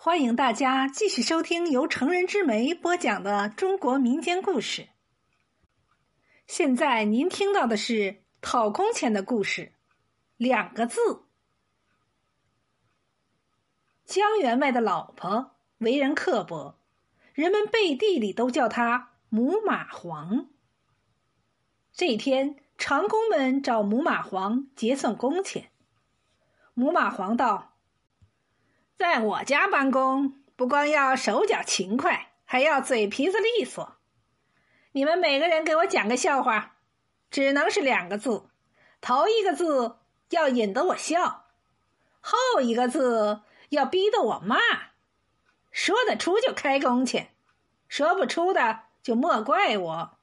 欢迎大家继续收听由成人之美播讲的中国民间故事。现在您听到的是讨工钱的故事，两个字。江员外的老婆为人刻薄，人们背地里都叫她母马黄。这天，长工们找母马黄结算工钱，母马黄道。在我家办公，不光要手脚勤快，还要嘴皮子利索。你们每个人给我讲个笑话，只能是两个字，头一个字要引得我笑，后一个字要逼得我骂。说得出就开工去，说不出的就莫怪我。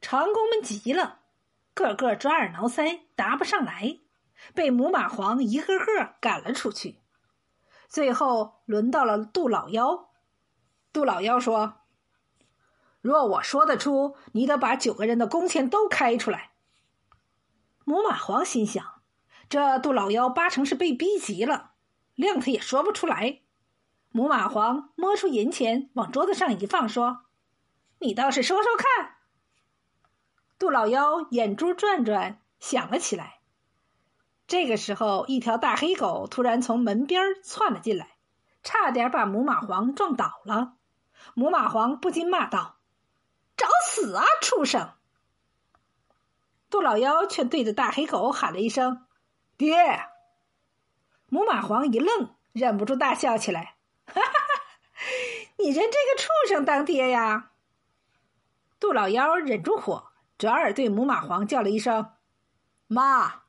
长工们急了，个个抓耳挠腮，答不上来。被母马黄一个个赶了出去，最后轮到了杜老妖。杜老妖说：“若我说得出，你得把九个人的工钱都开出来。”母马黄心想：这杜老妖八成是被逼急了，谅他也说不出来。母马黄摸出银钱往桌子上一放，说：“你倒是说说看。”杜老妖眼珠转转，想了起来。这个时候，一条大黑狗突然从门边窜了进来，差点把母马黄撞倒了。母马黄不禁骂道：“找死啊，畜生！”杜老妖却对着大黑狗喊了一声：“爹！”母马黄一愣，忍不住大笑起来：“哈哈哈！你认这个畜生当爹呀？”杜老妖忍住火，转而对母马黄叫了一声：“妈。”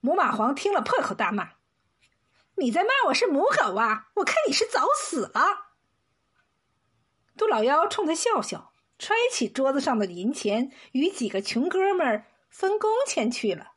母马黄听了，破口大骂：“你在骂我是母狗啊！我看你是早死了。”杜老妖冲他笑笑，揣起桌子上的银钱，与几个穷哥们儿分工钱去了。